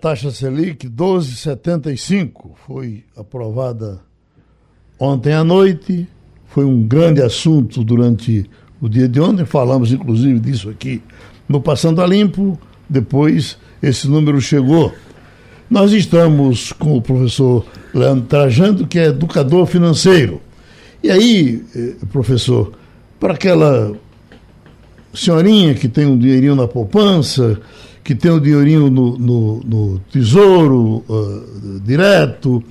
Taxa Selic 12,75 foi aprovada ontem à noite. Foi um grande assunto durante o dia de ontem. Falamos inclusive disso aqui no Passando a Limpo. Depois esse número chegou. Nós estamos com o professor Leandro Trajando, que é educador financeiro. E aí, eh, professor, para aquela senhorinha que tem um dinheirinho na poupança, que tem o dinheirinho no, no, no tesouro uh, direto,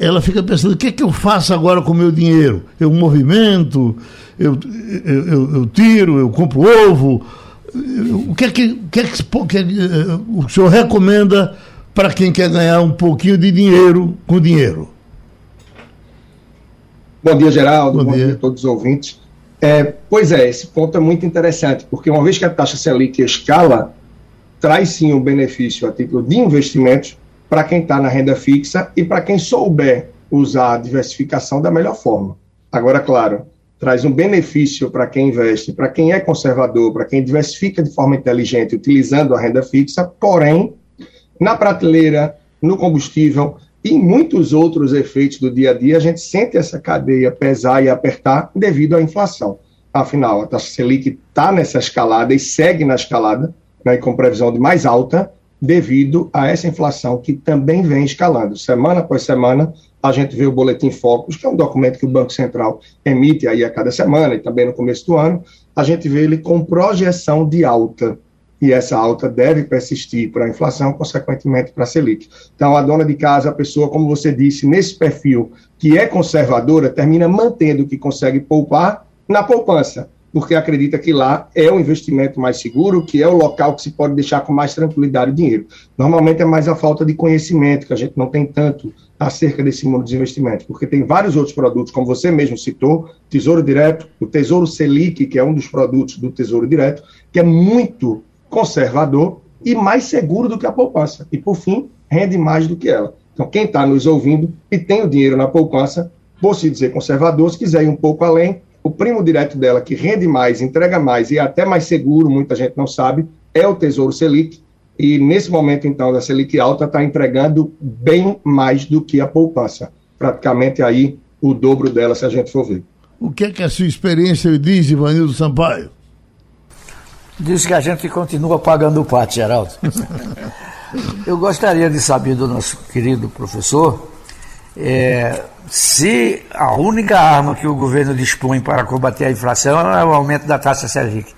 ela fica pensando: o que é que eu faço agora com o meu dinheiro? Eu movimento, eu, eu, eu, eu tiro, eu compro ovo. O que é que, o, que, é que, que, uh, o senhor recomenda para quem quer ganhar um pouquinho de dinheiro com dinheiro? Bom dia, Geraldo. Bom, Bom dia. dia a todos os ouvintes. É, pois é, esse ponto é muito interessante, porque uma vez que a taxa Selic escala, traz sim um benefício a título de investimentos para quem está na renda fixa e para quem souber usar a diversificação da melhor forma. Agora, claro, traz um benefício para quem investe, para quem é conservador, para quem diversifica de forma inteligente utilizando a renda fixa, porém, na prateleira, no combustível e muitos outros efeitos do dia a dia, a gente sente essa cadeia pesar e apertar devido à inflação. Afinal, a taxa Selic está nessa escalada e segue na escalada, né, com previsão de mais alta, devido a essa inflação que também vem escalando. Semana após semana, a gente vê o Boletim Focus, que é um documento que o Banco Central emite aí a cada semana e também no começo do ano, a gente vê ele com projeção de alta. E essa alta deve persistir para a inflação, consequentemente para a Selic. Então, a dona de casa, a pessoa, como você disse, nesse perfil que é conservadora, termina mantendo o que consegue poupar na poupança porque acredita que lá é o investimento mais seguro, que é o local que se pode deixar com mais tranquilidade o dinheiro. Normalmente é mais a falta de conhecimento, que a gente não tem tanto acerca desse mundo dos investimentos, porque tem vários outros produtos, como você mesmo citou, Tesouro Direto, o Tesouro Selic, que é um dos produtos do Tesouro Direto, que é muito conservador e mais seguro do que a poupança. E, por fim, rende mais do que ela. Então, quem está nos ouvindo e tem o dinheiro na poupança, vou se dizer conservador, se quiser ir um pouco além, o primo direto dela, que rende mais, entrega mais e é até mais seguro, muita gente não sabe, é o Tesouro Selic. E nesse momento, então, da Selic alta, está entregando bem mais do que a poupança. Praticamente aí o dobro dela, se a gente for ver. O que é que a sua experiência diz, Ivanildo Sampaio? Diz que a gente continua pagando o pato, Geraldo. Eu gostaria de saber do nosso querido professor é, se a única arma que o governo dispõe para combater a inflação é o aumento da taxa Selic.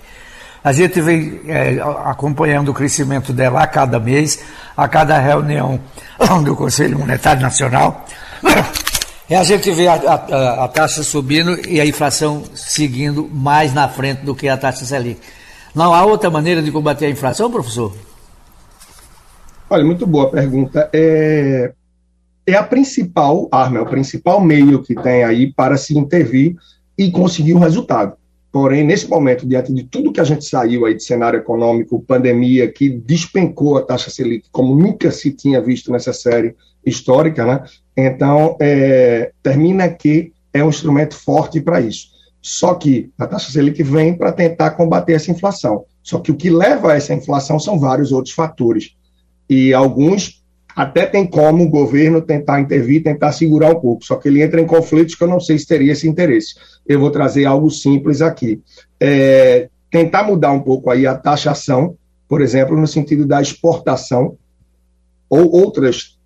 A gente vem é, acompanhando o crescimento dela a cada mês, a cada reunião do Conselho Monetário Nacional. E a gente vê a, a, a, taxa subindo e a inflação seguindo mais na frente do que a taxa Selic. Não há outra maneira de combater a inflação, professor? Olha, muito boa pergunta. É, é a principal arma, é o principal meio que tem aí para se intervir e conseguir um resultado. Porém, nesse momento, diante de tudo que a gente saiu aí de cenário econômico, pandemia, que despencou a taxa Selic como nunca se tinha visto nessa série histórica, né? Então, é, termina que é um instrumento forte para isso. Só que a taxa Selic vem para tentar combater essa inflação. Só que o que leva a essa inflação são vários outros fatores. E alguns até tem como o governo tentar intervir, tentar segurar um pouco, só que ele entra em conflitos que eu não sei se teria esse interesse. Eu vou trazer algo simples aqui. É, tentar mudar um pouco aí a taxação, por exemplo, no sentido da exportação, ou outras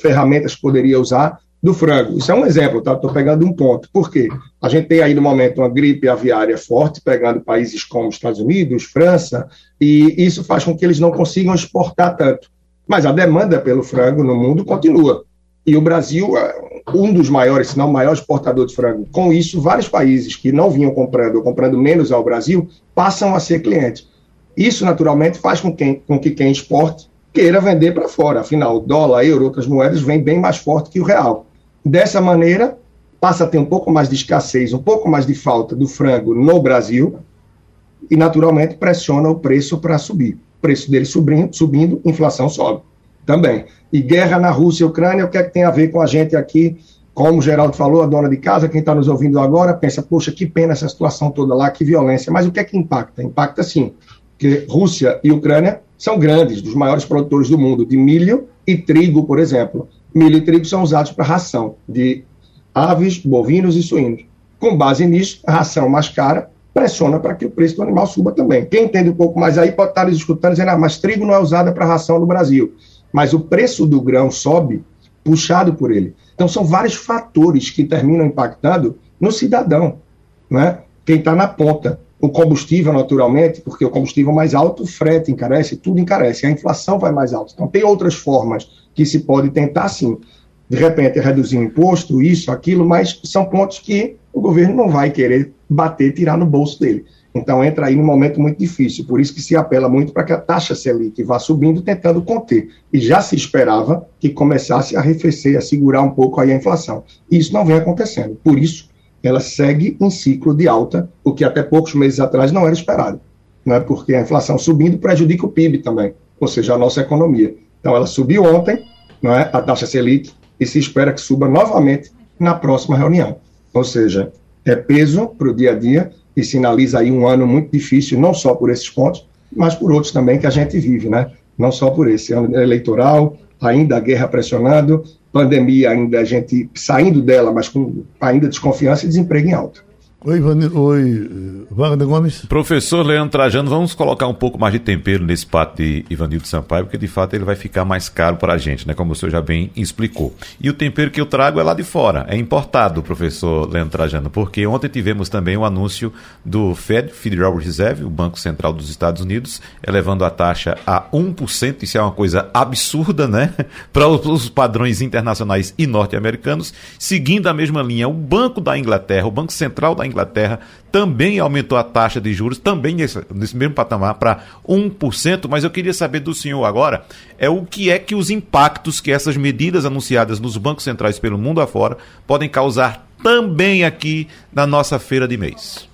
ferramentas que poderia usar do frango. Isso é um exemplo, tá? Estou pegando um ponto. Por quê? A gente tem aí no momento uma gripe aviária forte, pegando países como Estados Unidos, França, e isso faz com que eles não consigam exportar tanto. Mas a demanda pelo frango no mundo continua. E o Brasil é um dos maiores, se não o maior exportador de frango. Com isso, vários países que não vinham comprando ou comprando menos ao Brasil passam a ser clientes. Isso, naturalmente, faz com, quem, com que quem exporte queira vender para fora. Afinal, o dólar, euro, outras moedas vêm bem mais forte que o real. Dessa maneira, passa a ter um pouco mais de escassez, um pouco mais de falta do frango no Brasil e, naturalmente, pressiona o preço para subir preço dele subindo, subindo, inflação sobe também. E guerra na Rússia e Ucrânia, o que é que tem a ver com a gente aqui? Como o Geraldo falou, a dona de casa, quem está nos ouvindo agora, pensa, poxa, que pena essa situação toda lá, que violência. Mas o que é que impacta? Impacta sim, que Rússia e Ucrânia são grandes, dos maiores produtores do mundo, de milho e trigo, por exemplo. Milho e trigo são usados para ração de aves, bovinos e suínos. Com base nisso, a ração mais cara pressiona para que o preço do animal suba também. Quem entende um pouco mais aí pode estar nos escutando dizendo, ah, mas trigo não é usado para ração no Brasil. Mas o preço do grão sobe puxado por ele. Então são vários fatores que terminam impactando no cidadão, né? quem está na ponta. O combustível, naturalmente, porque o combustível mais alto, o frete encarece, tudo encarece, a inflação vai mais alta. Então tem outras formas que se pode tentar, sim, de repente reduzir o imposto, isso, aquilo, mas são pontos que o governo não vai querer bater, tirar no bolso dele. Então entra aí num momento muito difícil, por isso que se apela muito para que a taxa Selic vá subindo, tentando conter. E já se esperava que começasse a arrefecer, a segurar um pouco aí a inflação. E isso não vem acontecendo. Por isso, ela segue em ciclo de alta, o que até poucos meses atrás não era esperado. Né? Porque a inflação subindo prejudica o PIB também, ou seja, a nossa economia. Então ela subiu ontem, não é? a taxa Selic, e se espera que suba novamente na próxima reunião. Ou seja, é peso para o dia a dia e sinaliza aí um ano muito difícil, não só por esses pontos, mas por outros também que a gente vive, né? Não só por esse ano eleitoral, ainda a guerra pressionando, pandemia ainda a gente saindo dela, mas com ainda desconfiança e desemprego em alta. Oi, Oi, Wagner Gomes. Professor Leandro Trajano, vamos colocar um pouco mais de tempero nesse pato de Ivanildo Sampaio, porque de fato ele vai ficar mais caro para a gente, né? Como o senhor já bem explicou. E o tempero que eu trago é lá de fora, é importado, professor Leandro Trajano, porque ontem tivemos também o anúncio do Fed, Federal Reserve, o Banco Central dos Estados Unidos, elevando a taxa a 1%, isso é uma coisa absurda, né? para os padrões internacionais e norte-americanos, seguindo a mesma linha, o Banco da Inglaterra, o Banco Central da Inglaterra, Inglaterra também aumentou a taxa de juros, também nesse, nesse mesmo patamar, para 1%. Mas eu queria saber do senhor agora é o que é que os impactos que essas medidas anunciadas nos bancos centrais pelo mundo afora podem causar também aqui na nossa feira de mês.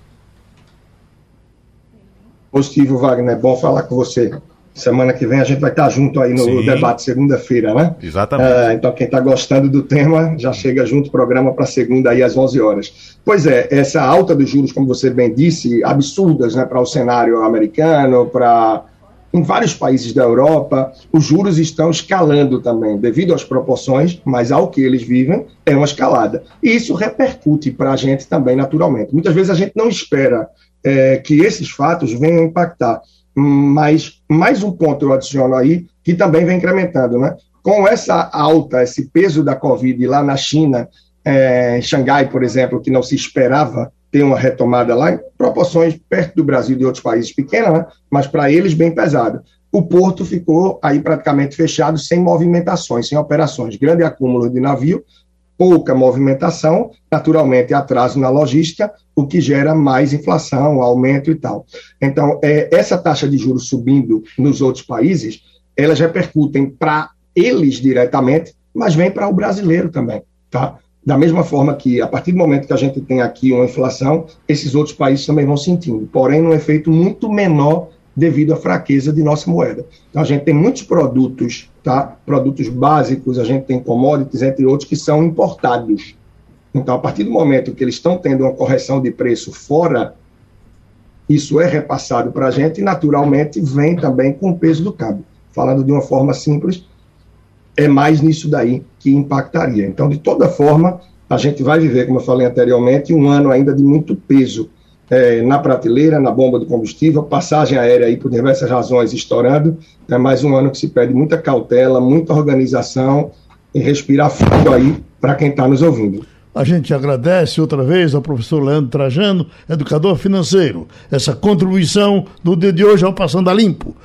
Positivo, Wagner. É bom falar com você. Semana que vem a gente vai estar junto aí no Sim. debate segunda-feira, né? Exatamente. Uh, então, quem está gostando do tema já chega junto programa para segunda aí às 11 horas. Pois é, essa alta dos juros, como você bem disse, absurdas né, para o cenário americano, para em vários países da Europa, os juros estão escalando também, devido às proporções, mas ao que eles vivem, é uma escalada. E isso repercute para a gente também, naturalmente. Muitas vezes a gente não espera é, que esses fatos venham impactar. Mas mais um ponto eu adiciono aí, que também vem incrementando, né? Com essa alta, esse peso da Covid lá na China, é, em Xangai, por exemplo, que não se esperava ter uma retomada lá, em proporções perto do Brasil e de outros países pequenas, né? mas para eles bem pesada. O porto ficou aí praticamente fechado, sem movimentações, sem operações. Grande acúmulo de navio, pouca movimentação, naturalmente atraso na logística, o que gera mais inflação, aumento e tal. Então, é, essa taxa de juros subindo nos outros países, elas repercutem para eles diretamente, mas vem para o brasileiro também, tá? Da mesma forma que, a partir do momento que a gente tem aqui uma inflação, esses outros países também vão sentindo, porém, num efeito muito menor devido à fraqueza de nossa moeda. Então, a gente tem muitos produtos, tá? produtos básicos, a gente tem commodities, entre outros, que são importados. Então, a partir do momento que eles estão tendo uma correção de preço fora, isso é repassado para a gente e, naturalmente, vem também com o peso do câmbio. Falando de uma forma simples, é mais nisso daí que impactaria. Então, de toda forma, a gente vai viver, como eu falei anteriormente, um ano ainda de muito peso é, na prateleira, na bomba de combustível, passagem aérea aí por diversas razões estourando. É mais um ano que se pede muita cautela, muita organização e respirar fundo aí para quem está nos ouvindo. A gente agradece outra vez ao professor Leandro Trajano, educador financeiro, essa contribuição do dia de hoje ao Passando a Limpo.